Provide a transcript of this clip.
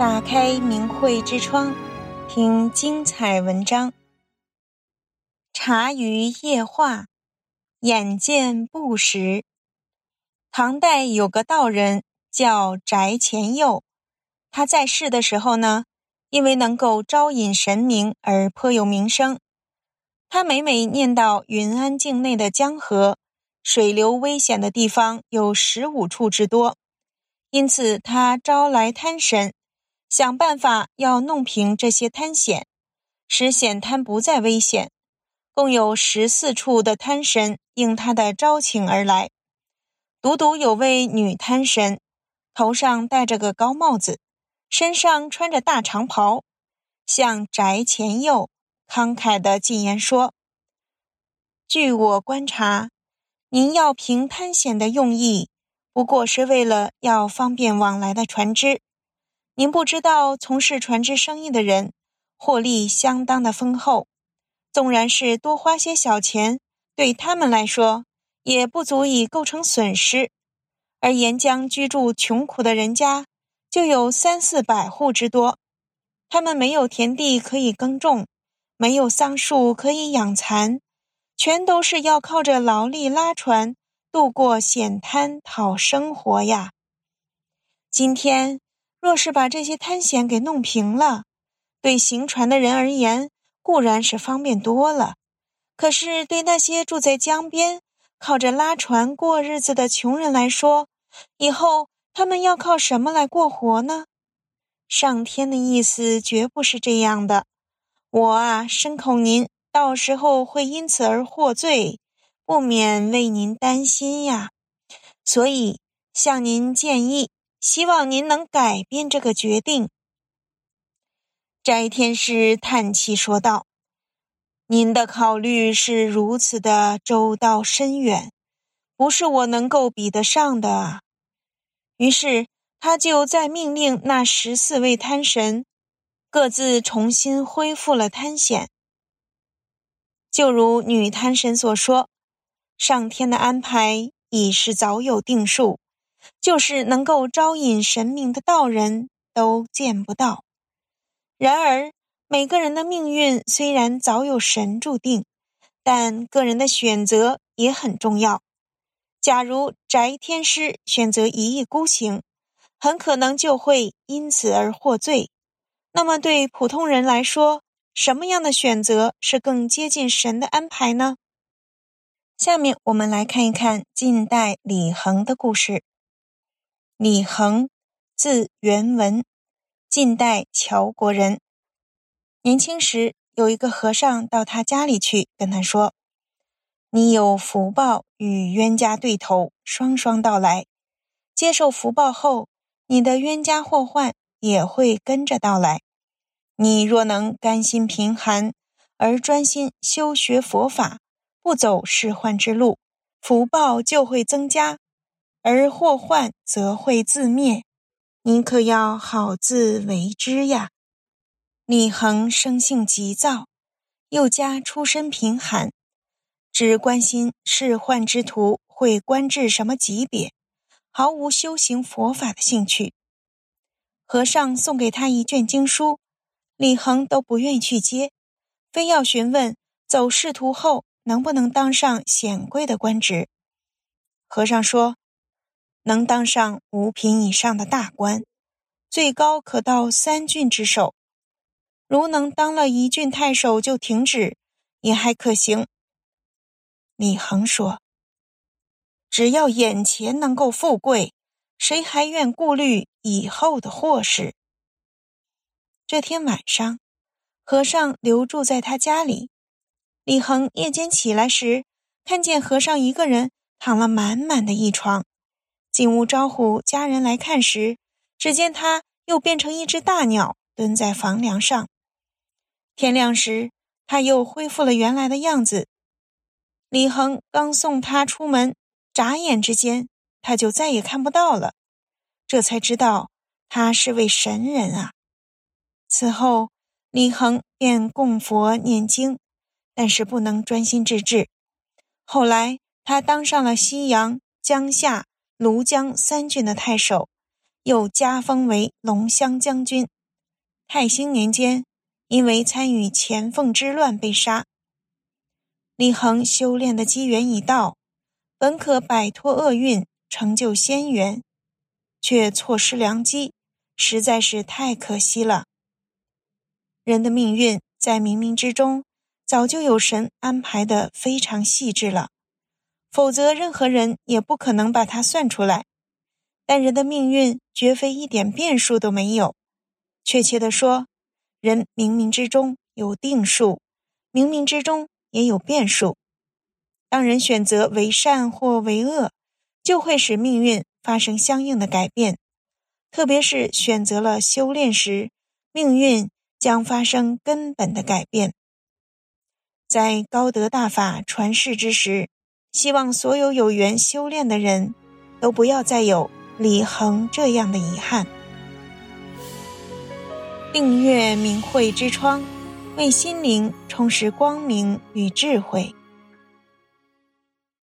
打开明慧之窗，听精彩文章。茶余夜话，眼见不时。唐代有个道人叫翟乾佑，他在世的时候呢，因为能够招引神明而颇有名声。他每每念到云安境内的江河，水流危险的地方有十五处之多。因此，他招来滩神，想办法要弄平这些滩险，使险滩不再危险。共有十四处的滩神应他的招请而来。独独有位女滩神，头上戴着个高帽子，身上穿着大长袍，向翟前佑慷慨地进言说：“据我观察，您要平滩险的用意。”不过是为了要方便往来的船只，您不知道从事船只生意的人获利相当的丰厚，纵然是多花些小钱，对他们来说也不足以构成损失。而沿江居住穷苦的人家就有三四百户之多，他们没有田地可以耕种，没有桑树可以养蚕，全都是要靠着劳力拉船。渡过险滩讨生活呀！今天若是把这些滩险给弄平了，对行船的人而言固然是方便多了，可是对那些住在江边、靠着拉船过日子的穷人来说，以后他们要靠什么来过活呢？上天的意思绝不是这样的，我啊，深恐您到时候会因此而获罪。不免为您担心呀，所以向您建议，希望您能改变这个决定。翟天师叹气说道：“您的考虑是如此的周到深远，不是我能够比得上的啊。”于是他就再命令那十四位贪神各自重新恢复了贪险，就如女贪神所说。上天的安排已是早有定数，就是能够招引神明的道人都见不到。然而，每个人的命运虽然早有神注定，但个人的选择也很重要。假如翟天师选择一意孤行，很可能就会因此而获罪。那么，对普通人来说，什么样的选择是更接近神的安排呢？下面我们来看一看近代李恒的故事。李恒，字元文，晋代譙国人。年轻时，有一个和尚到他家里去，跟他说：“你有福报与冤家对头，双双到来。接受福报后，你的冤家祸患也会跟着到来。你若能甘心贫寒，而专心修学佛法。”不走世患之路，福报就会增加，而祸患则会自灭。你可要好自为之呀！李恒生性急躁，又加出身贫寒，只关心世宦之徒会官至什么级别，毫无修行佛法的兴趣。和尚送给他一卷经书，李恒都不愿意去接，非要询问走仕途后。能不能当上显贵的官职？和尚说，能当上五品以上的大官，最高可到三郡之首。如能当了一郡太守就停止，也还可行。李恒说，只要眼前能够富贵，谁还愿顾虑以后的祸事？这天晚上，和尚留住在他家里。李恒夜间起来时，看见和尚一个人躺了满满的一床。进屋招呼家人来看时，只见他又变成一只大鸟，蹲在房梁上。天亮时，他又恢复了原来的样子。李恒刚送他出门，眨眼之间，他就再也看不到了。这才知道他是位神人啊！此后，李恒便供佛念经。但是不能专心致志。后来，他当上了西阳、江夏、庐江三郡的太守，又加封为龙骧将军。太兴年间，因为参与干凤之乱被杀。李恒修炼的机缘已到，本可摆脱厄运，成就仙缘，却错失良机，实在是太可惜了。人的命运在冥冥之中，早就有神安排得非常细致了，否则任何人也不可能把它算出来。但人的命运绝非一点变数都没有，确切地说，人冥冥之中有定数，冥冥之中也有变数。当人选择为善或为恶，就会使命运发生相应的改变。特别是选择了修炼时，命运将发生根本的改变。在高德大法传世之时，希望所有有缘修炼的人都不要再有李恒这样的遗憾。订阅明慧之窗，为心灵充实光明与智慧。